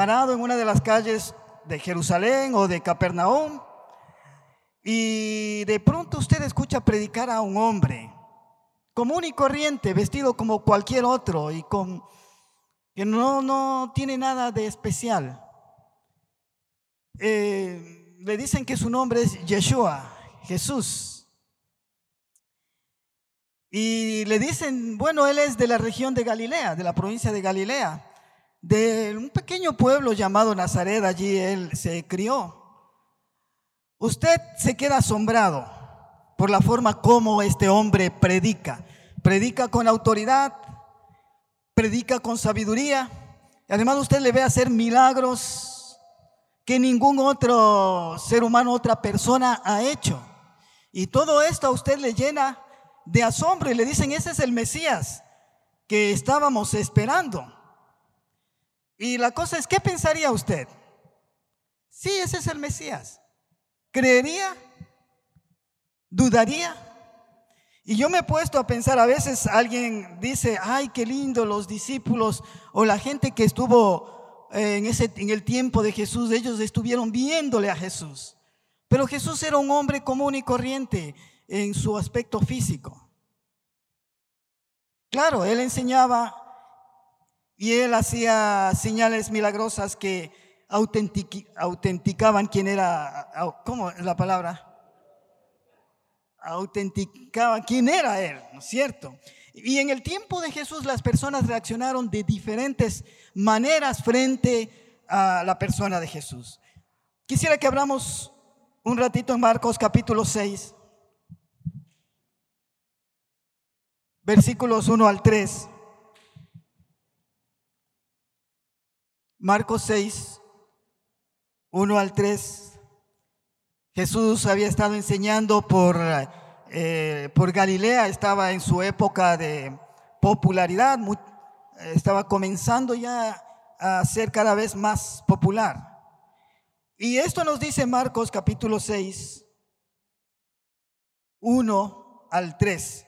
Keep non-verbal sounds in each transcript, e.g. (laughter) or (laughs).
parado en una de las calles de Jerusalén o de Capernaum y de pronto usted escucha predicar a un hombre común y corriente, vestido como cualquier otro y con que no, no tiene nada de especial. Eh, le dicen que su nombre es Yeshua, Jesús. Y le dicen, bueno, él es de la región de Galilea, de la provincia de Galilea, de un pequeño pueblo llamado Nazaret, allí él se crió. Usted se queda asombrado por la forma como este hombre predica. Predica con autoridad, predica con sabiduría. Y además usted le ve hacer milagros que ningún otro ser humano, otra persona ha hecho. Y todo esto a usted le llena de asombro y le dicen, ese es el Mesías que estábamos esperando. Y la cosa es, ¿qué pensaría usted? Sí, ese es el Mesías. ¿Creería? ¿Dudaría? Y yo me he puesto a pensar, a veces alguien dice, ay, qué lindo los discípulos o la gente que estuvo eh, en, ese, en el tiempo de Jesús, ellos estuvieron viéndole a Jesús. Pero Jesús era un hombre común y corriente en su aspecto físico. Claro, él enseñaba y él hacía señales milagrosas que autenticaban quién era, ¿cómo es la palabra? Autenticaban quién era él, ¿no es cierto? Y en el tiempo de Jesús las personas reaccionaron de diferentes maneras frente a la persona de Jesús. Quisiera que abramos un ratito en Marcos capítulo 6. versículos 1 al 3. Marcos 6, 1 al 3. Jesús había estado enseñando por, eh, por Galilea, estaba en su época de popularidad, estaba comenzando ya a ser cada vez más popular. Y esto nos dice Marcos capítulo 6, 1 al 3.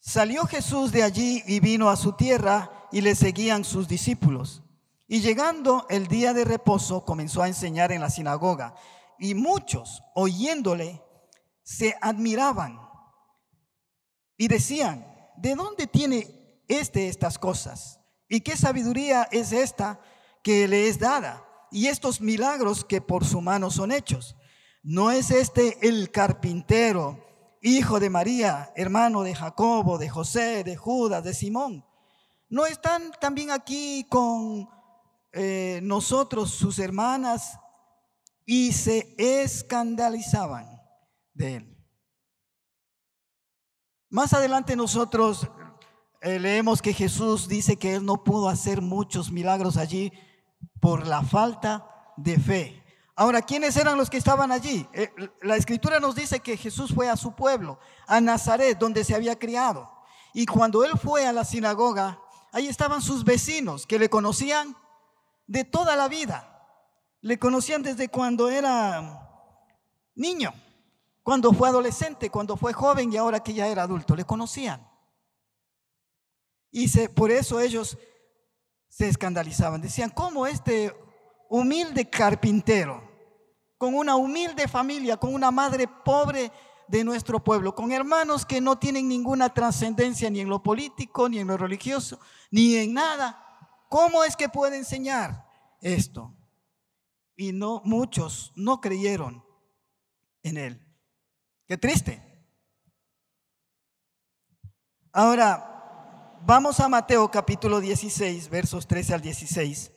Salió Jesús de allí y vino a su tierra y le seguían sus discípulos. Y llegando el día de reposo comenzó a enseñar en la sinagoga y muchos oyéndole se admiraban y decían, ¿de dónde tiene este estas cosas? ¿Y qué sabiduría es esta que le es dada? Y estos milagros que por su mano son hechos. ¿No es este el carpintero? hijo de María, hermano de Jacobo, de José, de Judas, de Simón. ¿No están también aquí con eh, nosotros, sus hermanas? Y se escandalizaban de él. Más adelante nosotros eh, leemos que Jesús dice que él no pudo hacer muchos milagros allí por la falta de fe. Ahora, ¿quiénes eran los que estaban allí? Eh, la escritura nos dice que Jesús fue a su pueblo, a Nazaret, donde se había criado. Y cuando él fue a la sinagoga, ahí estaban sus vecinos que le conocían de toda la vida. Le conocían desde cuando era niño, cuando fue adolescente, cuando fue joven y ahora que ya era adulto. Le conocían. Y por eso ellos se escandalizaban. Decían, ¿cómo este humilde carpintero con una humilde familia, con una madre pobre de nuestro pueblo, con hermanos que no tienen ninguna trascendencia ni en lo político, ni en lo religioso, ni en nada. ¿Cómo es que puede enseñar esto? Y no muchos no creyeron en él. Qué triste. Ahora, vamos a Mateo capítulo 16, versos 13 al 16.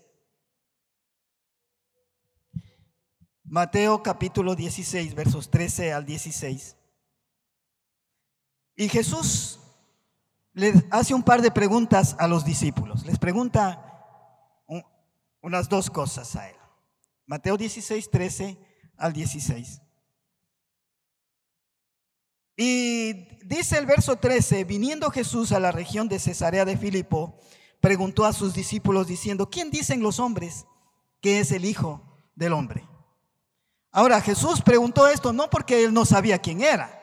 Mateo capítulo 16, versos 13 al 16. Y Jesús le hace un par de preguntas a los discípulos. Les pregunta unas dos cosas a él. Mateo 16, 13 al 16. Y dice el verso 13, viniendo Jesús a la región de Cesarea de Filipo, preguntó a sus discípulos diciendo, ¿quién dicen los hombres que es el Hijo del Hombre? Ahora Jesús preguntó esto no porque él no sabía quién era,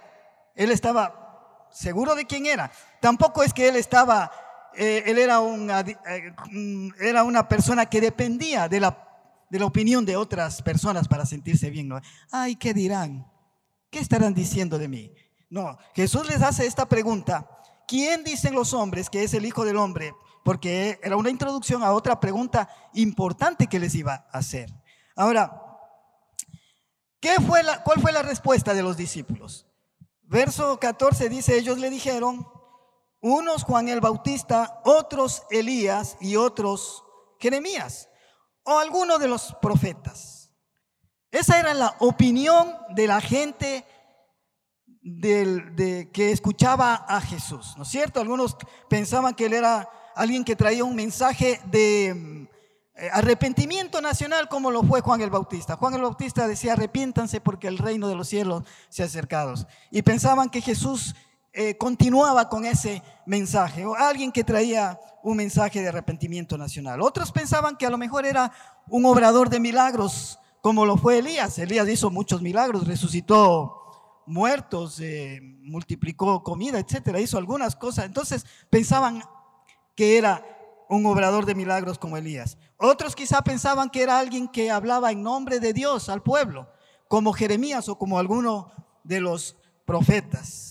él estaba seguro de quién era, tampoco es que él estaba eh, él era una, eh, mm, era una persona que dependía de la, de la opinión de otras personas para sentirse bien. ¿no? Ay, ¿qué dirán? ¿Qué estarán diciendo de mí? No, Jesús les hace esta pregunta. ¿Quién dicen los hombres que es el Hijo del Hombre? Porque era una introducción a otra pregunta importante que les iba a hacer. Ahora, ¿qué fue la, ¿cuál fue la respuesta de los discípulos? Verso 14 dice, ellos le dijeron, unos Juan el Bautista, otros Elías y otros Jeremías, o alguno de los profetas. Esa era la opinión de la gente de, que escuchaba a Jesús, ¿no es cierto? Algunos pensaban que él era alguien que traía un mensaje de eh, arrepentimiento nacional como lo fue Juan el Bautista. Juan el Bautista decía, arrepiéntanse porque el reino de los cielos se ha acercado. Y pensaban que Jesús eh, continuaba con ese mensaje, o alguien que traía un mensaje de arrepentimiento nacional. Otros pensaban que a lo mejor era un obrador de milagros, como lo fue Elías. Elías hizo muchos milagros, resucitó muertos, eh, multiplicó comida, etcétera, hizo algunas cosas. Entonces pensaban que era un obrador de milagros como Elías. Otros quizá pensaban que era alguien que hablaba en nombre de Dios al pueblo, como Jeremías o como alguno de los profetas.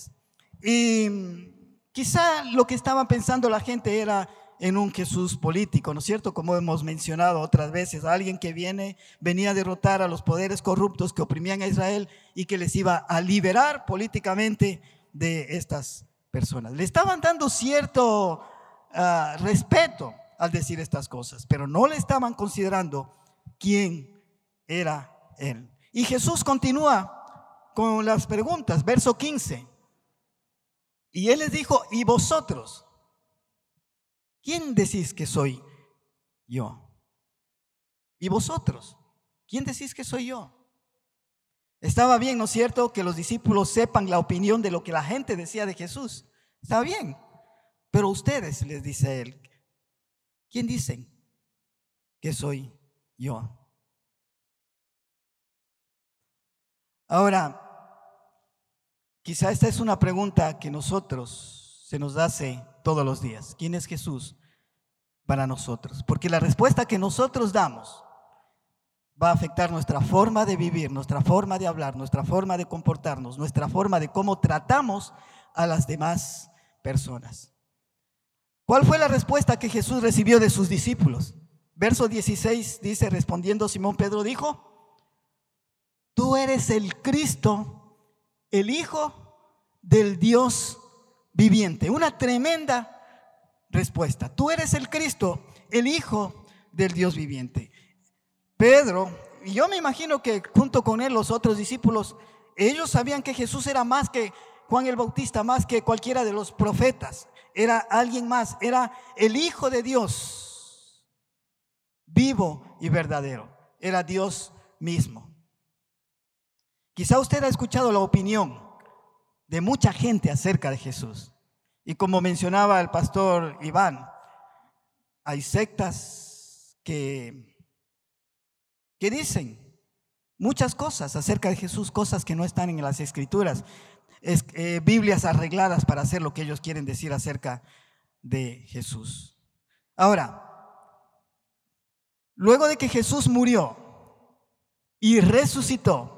Y quizá lo que estaba pensando la gente era en un Jesús político, ¿no es cierto? Como hemos mencionado otras veces, alguien que viene, venía a derrotar a los poderes corruptos que oprimían a Israel y que les iba a liberar políticamente de estas personas. Le estaban dando cierto ah, respeto al decir estas cosas, pero no le estaban considerando quién era él. Y Jesús continúa con las preguntas, verso 15. Y él les dijo, ¿y vosotros? ¿Quién decís que soy yo? ¿Y vosotros? ¿Quién decís que soy yo? Estaba bien, ¿no es cierto?, que los discípulos sepan la opinión de lo que la gente decía de Jesús. Está bien. Pero ustedes, les dice él, ¿quién dicen que soy yo? Ahora, Quizá esta es una pregunta que nosotros se nos hace todos los días. ¿Quién es Jesús para nosotros? Porque la respuesta que nosotros damos va a afectar nuestra forma de vivir, nuestra forma de hablar, nuestra forma de comportarnos, nuestra forma de cómo tratamos a las demás personas. ¿Cuál fue la respuesta que Jesús recibió de sus discípulos? Verso 16 dice, respondiendo Simón Pedro dijo, tú eres el Cristo el Hijo del Dios viviente. Una tremenda respuesta. Tú eres el Cristo, el Hijo del Dios viviente. Pedro, y yo me imagino que junto con él los otros discípulos, ellos sabían que Jesús era más que Juan el Bautista, más que cualquiera de los profetas. Era alguien más, era el Hijo de Dios, vivo y verdadero. Era Dios mismo. Quizá usted ha escuchado la opinión de mucha gente acerca de Jesús. Y como mencionaba el pastor Iván, hay sectas que, que dicen muchas cosas acerca de Jesús, cosas que no están en las escrituras, es, eh, Biblias arregladas para hacer lo que ellos quieren decir acerca de Jesús. Ahora, luego de que Jesús murió y resucitó,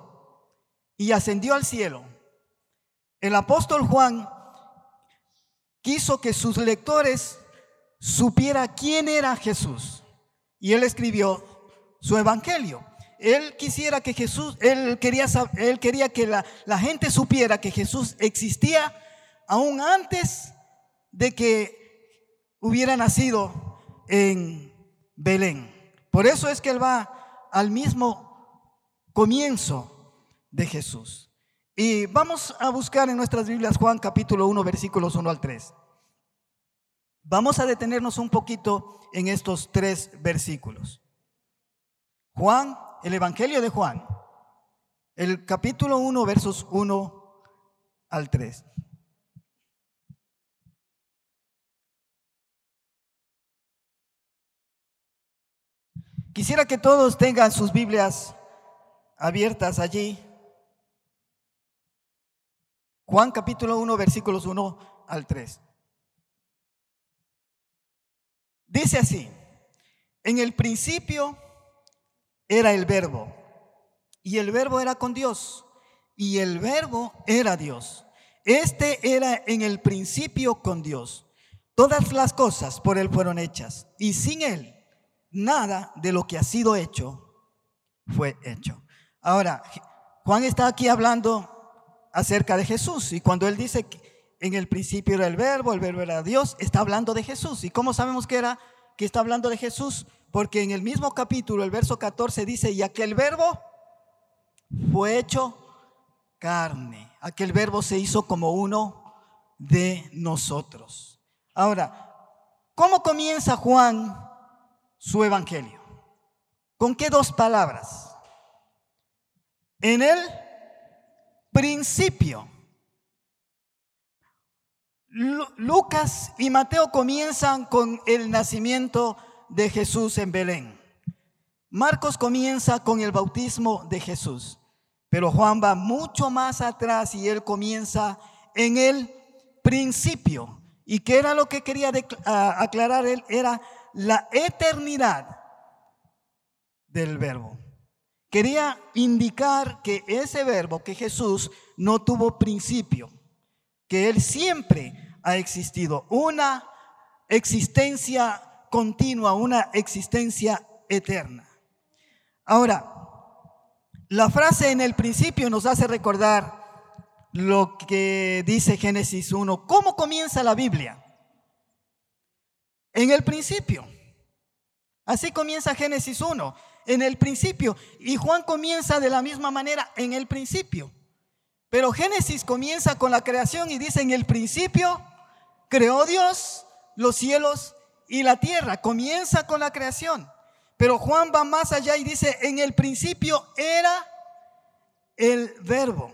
y ascendió al cielo, el apóstol Juan quiso que sus lectores supiera quién era Jesús. Y él escribió su evangelio. Él quisiera que Jesús, él quería, él quería que la, la gente supiera que Jesús existía aún antes de que hubiera nacido en Belén. Por eso es que él va al mismo comienzo de Jesús. Y vamos a buscar en nuestras Biblias Juan capítulo 1 versículos 1 al 3. Vamos a detenernos un poquito en estos tres versículos. Juan, el Evangelio de Juan, el capítulo 1 versos 1 al 3. Quisiera que todos tengan sus Biblias abiertas allí Juan capítulo 1, versículos 1 al 3. Dice así, en el principio era el verbo, y el verbo era con Dios, y el verbo era Dios. Este era en el principio con Dios. Todas las cosas por Él fueron hechas, y sin Él nada de lo que ha sido hecho fue hecho. Ahora, Juan está aquí hablando acerca de Jesús, y cuando Él dice que en el principio era el verbo, el verbo era Dios, está hablando de Jesús. ¿Y cómo sabemos que era que está hablando de Jesús? Porque en el mismo capítulo, el verso 14 dice, y aquel verbo fue hecho carne. Aquel verbo se hizo como uno de nosotros. Ahora, ¿cómo comienza Juan su evangelio? ¿Con qué dos palabras? En el principio. Lucas y Mateo comienzan con el nacimiento de Jesús en Belén. Marcos comienza con el bautismo de Jesús, pero Juan va mucho más atrás y él comienza en el principio. ¿Y qué era lo que quería aclarar él? Era la eternidad del verbo. Quería indicar que ese verbo, que Jesús, no tuvo principio, que él siempre ha existido, una existencia continua, una existencia eterna. Ahora, la frase en el principio nos hace recordar lo que dice Génesis 1. ¿Cómo comienza la Biblia? En el principio. Así comienza Génesis 1, en el principio. Y Juan comienza de la misma manera, en el principio. Pero Génesis comienza con la creación y dice, en el principio creó Dios los cielos y la tierra. Comienza con la creación. Pero Juan va más allá y dice, en el principio era el verbo.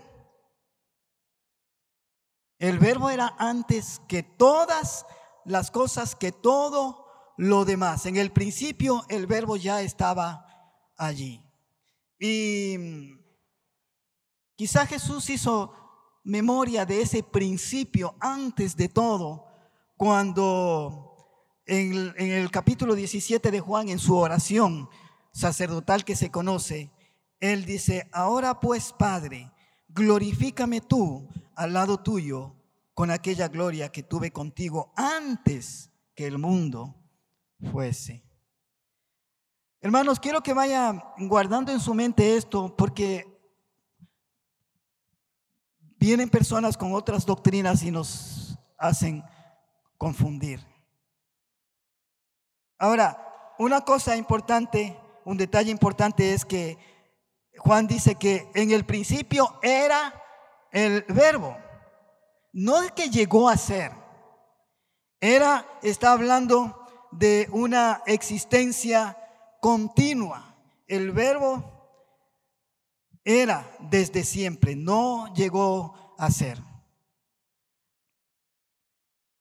El verbo era antes que todas las cosas, que todo lo demás. En el principio el verbo ya estaba allí. Y quizá Jesús hizo memoria de ese principio antes de todo, cuando en el, capítulo 17 de Juan, en su oración sacerdotal que se conoce, él dice, ahora pues Padre, glorifícame tú al lado tuyo con aquella gloria que tuve contigo antes que el mundo fuese. Hermanos, quiero que vaya guardando en su mente esto porque vienen personas con otras doctrinas y nos hacen confundir. Ahora, una cosa importante, un detalle importante es que Juan dice que en el principio era el verbo, no es que llegó a ser, era, está hablando de una existencia continua. El verbo era desde siempre, no llegó a ser.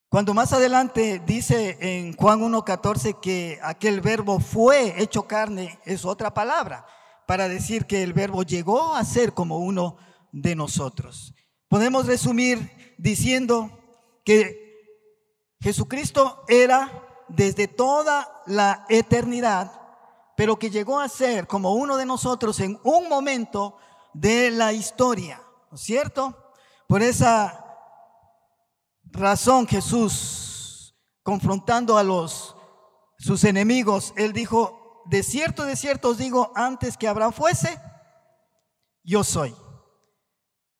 Cuando más adelante dice en Juan 1.14 que aquel verbo fue hecho carne, es otra palabra para decir que el verbo llegó a ser como uno de nosotros. Podemos resumir diciendo que Jesucristo era desde toda la eternidad, pero que llegó a ser como uno de nosotros en un momento de la historia, ¿no es cierto? Por esa razón Jesús, confrontando a los sus enemigos, él dijo, de cierto, de cierto os digo, antes que Abraham fuese, yo soy.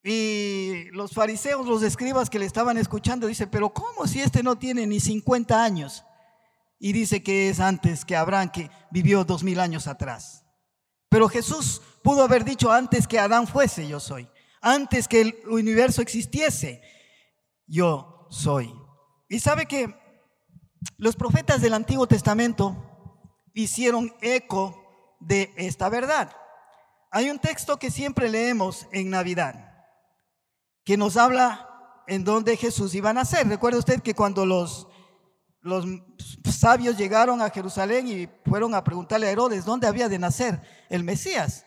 Y los fariseos, los escribas que le estaban escuchando, dice, pero ¿cómo si este no tiene ni 50 años? Y dice que es antes que Abraham, que vivió dos mil años atrás. Pero Jesús pudo haber dicho antes que Adán fuese, yo soy. Antes que el universo existiese, yo soy. Y sabe que los profetas del Antiguo Testamento hicieron eco de esta verdad. Hay un texto que siempre leemos en Navidad, que nos habla en donde Jesús iba a nacer. Recuerda usted que cuando los, los sabios llegaron a Jerusalén y fueron a preguntarle a Herodes dónde había de nacer el Mesías.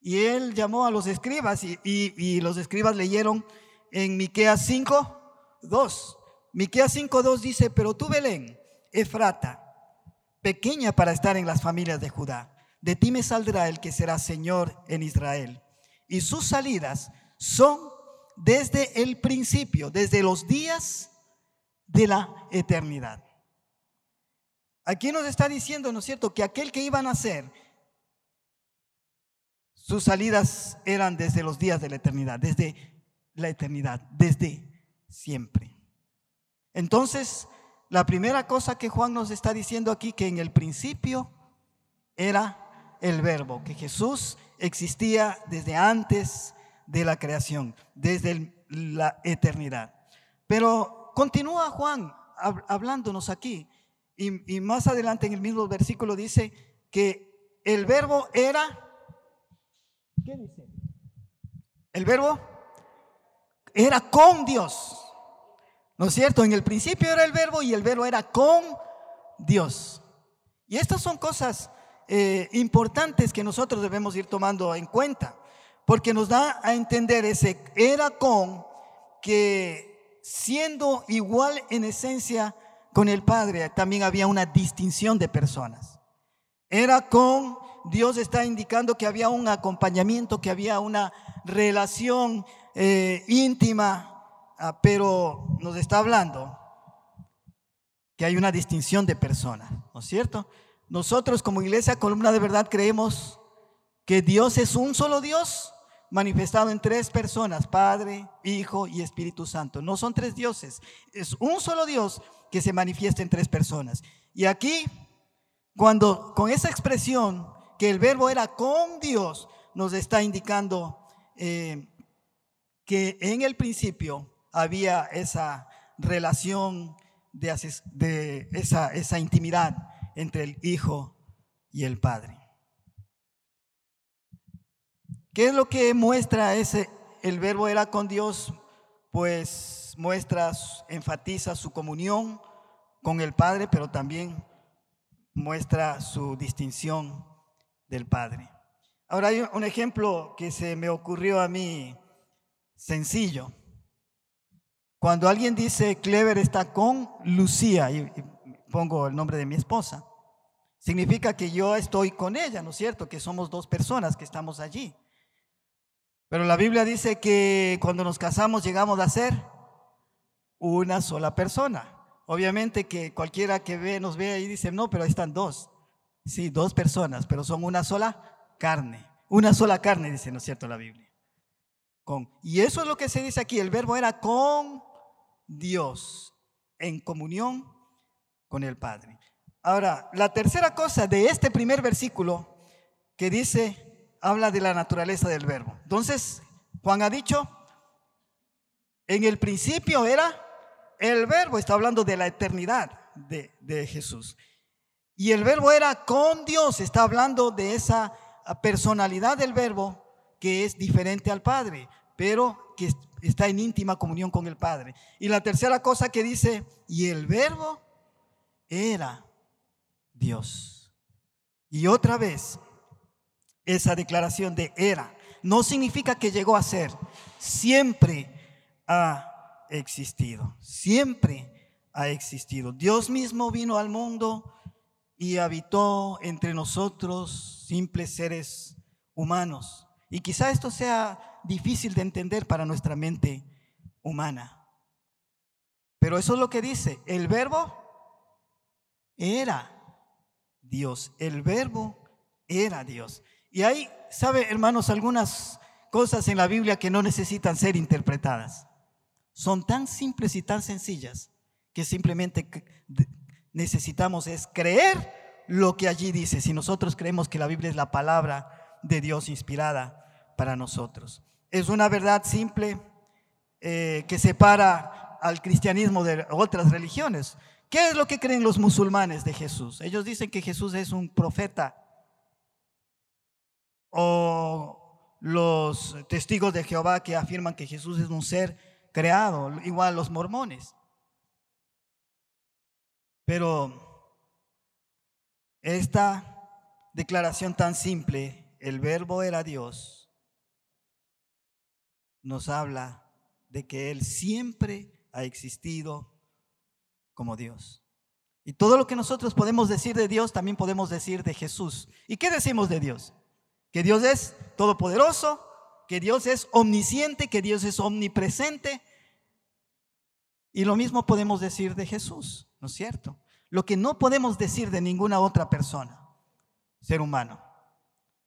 Y él llamó a los escribas y, los escribas leyeron en Miqueas 5, 2. Miqueas 5:2 dice, "Pero tú Belén, Efrata, pequeña para estar en las familias de Judá. De ti me saldrá el que será Señor en Israel. Y sus salidas son desde el principio, desde los días de la eternidad. Aquí nos está diciendo, ¿no es cierto?, que aquel que iba a nacer, sus salidas eran desde los días de la eternidad, desde la eternidad, desde siempre. Entonces, la primera cosa que Juan nos está diciendo aquí, que en el principio era el verbo, que Jesús existía desde antes de la creación, desde la eternidad. Pero continúa Juan hablándonos aquí, y, más adelante en el mismo versículo dice que el verbo era, ¿qué dice? El verbo era con Dios. ¿No es cierto? En el principio era el verbo y el verbo era con Dios. Y estas son cosas eh, importantes que nosotros debemos ir tomando en cuenta, porque nos da a entender ese era con que siendo igual en esencia con el Padre, también había una distinción de personas. Era con, Dios está indicando que había un acompañamiento, que había una relación eh, íntima Ah, pero nos está hablando que hay una distinción de personas, ¿no es cierto? Nosotros como iglesia columna de verdad creemos que Dios es un solo Dios manifestado en tres personas, Padre, Hijo y Espíritu Santo. No son tres dioses, es un solo Dios que se manifiesta en tres personas. Y aquí, cuando con esa expresión que el verbo era con Dios, nos está indicando eh, que en el principio había esa relación de, esa, esa intimidad entre el Hijo y el Padre. ¿Qué es lo que muestra ese? El verbo era con Dios, pues muestra, enfatiza su comunión con el Padre, pero también muestra su distinción del Padre. Ahora hay un ejemplo que se me ocurrió a mí sencillo. Cuando alguien dice Clever está con Lucía, y, pongo el nombre de mi esposa, significa que yo estoy con ella, ¿no es cierto? Que somos dos personas que estamos allí. Pero la Biblia dice que cuando nos casamos llegamos a ser una sola persona. Obviamente que cualquiera que ve, nos ve y dice, no, pero ahí están dos. Sí, dos personas, pero son una sola carne. Una sola carne, dice, ¿no es cierto? La Biblia. Con. Y eso es lo que se dice aquí. El verbo era con Dios en comunión con el Padre. Ahora, la tercera cosa de este primer versículo que dice, habla de la naturaleza del verbo. Entonces, Juan ha dicho, en el principio era el verbo, está hablando de la eternidad de, Jesús. Y el verbo era con Dios, está hablando de esa personalidad del verbo que es diferente al Padre, pero que está en íntima comunión con el Padre. Y la tercera cosa que dice, y el verbo era Dios. Y otra vez, esa declaración de era no significa que llegó a ser, siempre ha existido, siempre ha existido. Dios mismo vino al mundo y habitó entre nosotros, simples seres humanos. Y quizá esto sea difícil de entender para nuestra mente humana. Pero eso es lo que dice, el verbo era Dios, el verbo era Dios. Y hay, sabe, hermanos, algunas cosas en la Biblia que no necesitan ser interpretadas. Son tan simples y tan sencillas que simplemente necesitamos es creer lo que allí dice. Si nosotros creemos que la Biblia es la palabra de Dios inspirada para nosotros es una verdad simple eh, que separa al cristianismo de otras religiones. ¿Qué es lo que creen los musulmanes de Jesús? Ellos dicen que Jesús es un profeta. O los testigos de Jehová que afirman que Jesús es un ser creado, igual los mormones. Pero esta declaración tan simple, el verbo era Dios, nos habla de que Él siempre ha existido como Dios. Y todo lo que nosotros podemos decir de Dios, también podemos decir de Jesús. ¿Y qué decimos de Dios? Que Dios es todopoderoso, que Dios es omnisciente, que Dios es omnipresente. Y lo mismo podemos decir de Jesús, ¿no es cierto? Lo que no podemos decir de ninguna otra persona, ser humano.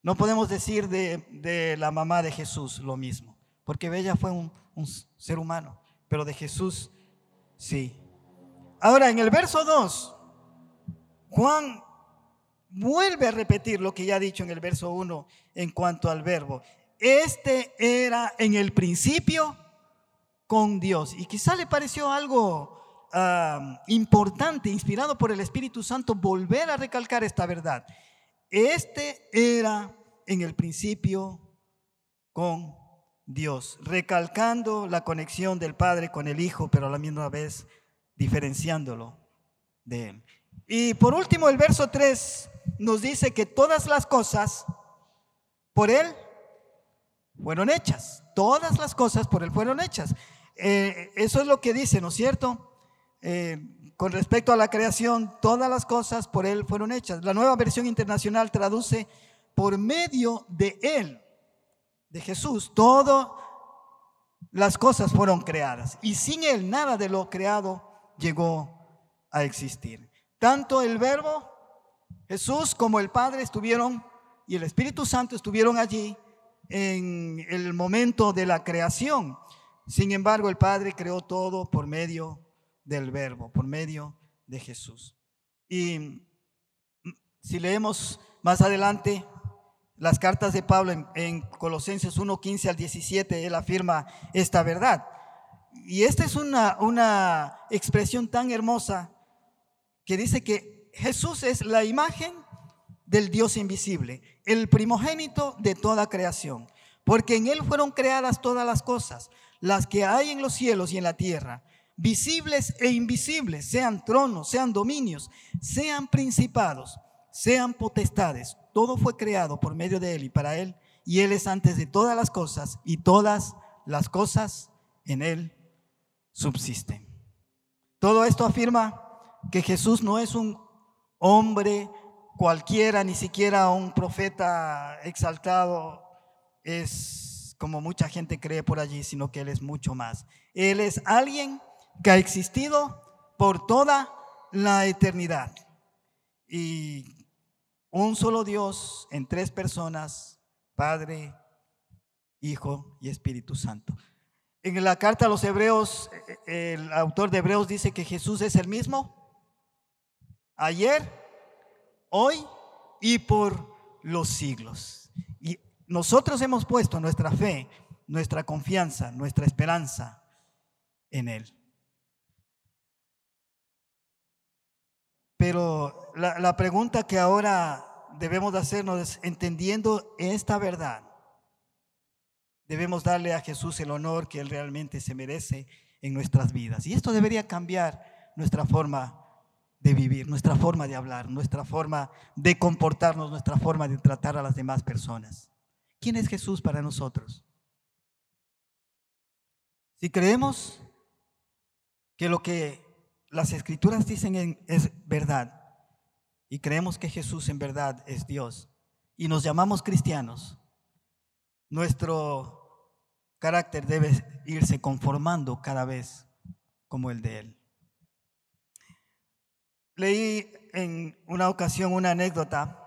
No podemos decir de, la mamá de Jesús lo mismo, porque ella fue un, un ser humano, pero de Jesús sí. Ahora, en el verso 2, Juan vuelve a repetir lo que ya ha dicho en el verso 1 en cuanto al verbo. Este era en el principio con Dios. Y quizá le pareció algo ah, importante, inspirado por el Espíritu Santo, volver a recalcar esta verdad. Este era en el principio con Dios, recalcando la conexión del Padre con el Hijo, pero a la misma vez diferenciándolo de Él. Y por último, el verso 3 nos dice que todas las cosas por Él fueron hechas. Todas las cosas por Él fueron hechas. Eh, eso es lo que dice, ¿no es cierto? Eh, con respecto a la creación, todas las cosas por Él fueron hechas. La nueva versión internacional traduce por medio de Él, de Jesús, todas las cosas fueron creadas. Y sin Él nada de lo creado llegó a existir. Tanto el verbo, Jesús, como el Padre estuvieron y el Espíritu Santo estuvieron allí en el momento de la creación. Sin embargo, el Padre creó todo por medio del verbo, por medio de Jesús. Y si leemos más adelante las cartas de Pablo en, en Colosenses 1, 15 al 17, él afirma esta verdad. Y esta es una, una expresión tan hermosa que dice que Jesús es la imagen del Dios invisible, el primogénito de toda creación, porque en Él fueron creadas todas las cosas, las que hay en los cielos y en la tierra, visibles e invisibles, sean tronos, sean dominios, sean principados, sean potestades. Todo fue creado por medio de Él y para Él, y Él es antes de todas las cosas, y todas las cosas en Él subsisten. Todo esto afirma que Jesús no es un hombre cualquiera, ni siquiera un profeta exaltado, es como mucha gente cree por allí, sino que Él es mucho más. Él es alguien que ha existido por toda la eternidad. Y un solo Dios en tres personas, Padre, Hijo y Espíritu Santo. En la carta a los hebreos, el autor de Hebreos dice que Jesús es el mismo ayer, hoy y por los siglos. Y nosotros hemos puesto nuestra fe, nuestra confianza, nuestra esperanza en Él. Pero la, pregunta que ahora debemos hacernos es, entendiendo esta verdad, debemos darle a Jesús el honor que Él realmente se merece en nuestras vidas. Y esto debería cambiar nuestra forma de vivir, nuestra forma de hablar, nuestra forma de comportarnos, nuestra forma de tratar a las demás personas. ¿Quién es Jesús para nosotros? Si creemos que lo que las escrituras dicen es verdad y creemos que Jesús en verdad es Dios y nos llamamos cristianos, nuestro carácter debe irse conformando cada vez como el de Él. Leí en una ocasión una anécdota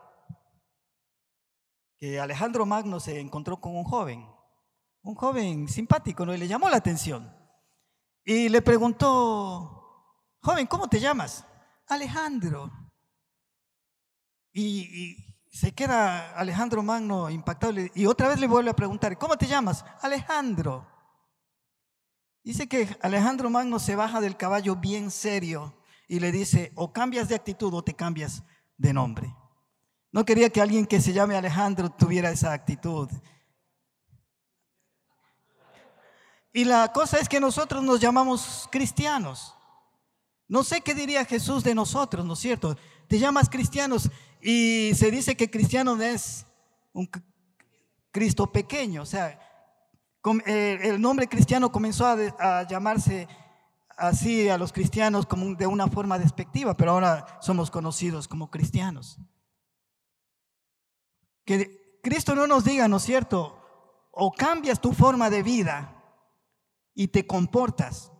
que Alejandro Magno se encontró con un joven, un joven simpático, ¿no? Y le llamó la atención. Y le preguntó, joven, ¿cómo te llamas? Alejandro. Y, se queda Alejandro Magno impactado y otra vez le vuelve a preguntar, ¿cómo te llamas? Alejandro. Dice que Alejandro Magno se baja del caballo bien serio y le dice, o cambias de actitud o te cambias de nombre. No quería que alguien que se llame Alejandro tuviera esa actitud. Y la cosa es que nosotros nos llamamos cristianos. No sé qué diría Jesús de nosotros, ¿no es cierto? Te llamas cristianos y se dice que cristiano es un Cristo pequeño. O sea, eh, el nombre cristiano comenzó a, llamarse así a los cristianos como de una forma despectiva, pero ahora somos conocidos como cristianos. Que Cristo no nos diga, ¿no es cierto? O cambias tu forma de vida y te comportas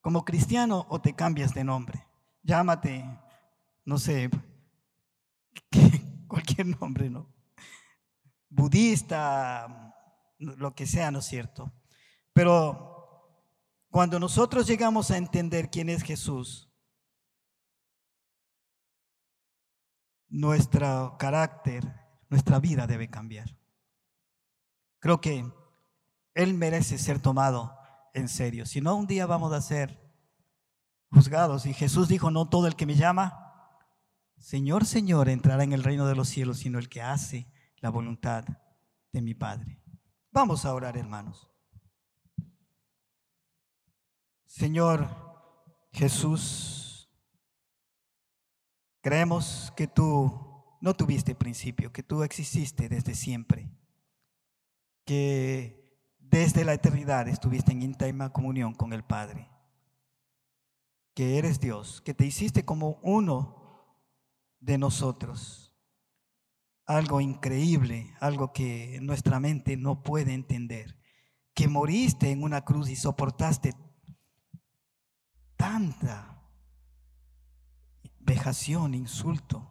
como cristiano o te cambias de nombre. Llámate, no sé, (laughs) cualquier nombre, ¿no? Budista, lo que sea, ¿no es cierto? Pero cuando nosotros llegamos a entender quién es Jesús, nuestro carácter, nuestra vida debe cambiar. Creo que Él merece ser tomado en serio. Si no, un día vamos a ser juzgados. Y Jesús dijo, no todo el que me llama, Señor, Señor, entrará en el reino de los cielos, sino el que hace la voluntad de mi Padre. Vamos a orar, hermanos. Señor Jesús, creemos que tú no tuviste principio, que tú exististe desde siempre, que desde la eternidad estuviste en íntima comunión con el Padre, que eres Dios, que te hiciste como uno de nosotros. Algo increíble, algo que nuestra mente no puede entender, que moriste en una cruz y soportaste tanta vejación, insulto,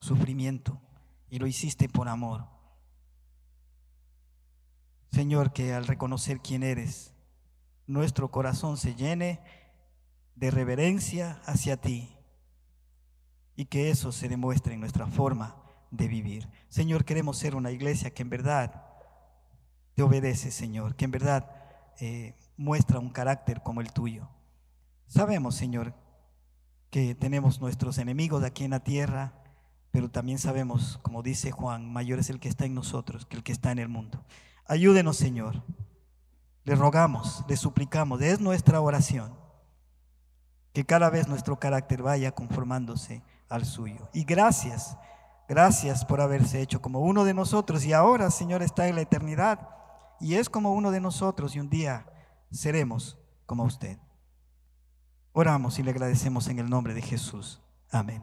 sufrimiento, y lo hiciste por amor. Señor, que al reconocer quién eres, nuestro corazón se llene de reverencia hacia ti y que eso se demuestre en nuestra forma de vivir. Señor, queremos ser una iglesia que en verdad te obedece, Señor, que en verdad eh, muestra un carácter como el tuyo. Sabemos, Señor, que tenemos nuestros enemigos aquí en la tierra, pero también sabemos, como dice Juan, mayor es el que está en nosotros que el que está en el mundo. Ayúdenos, Señor. Le rogamos, le suplicamos, es nuestra oración, que cada vez nuestro carácter vaya conformándose al suyo. Y gracias, gracias por haberse hecho como uno de nosotros y ahora, Señor, está en la eternidad y es como uno de nosotros y un día seremos como usted. Oramos y le agradecemos en el nombre de Jesús. Amén.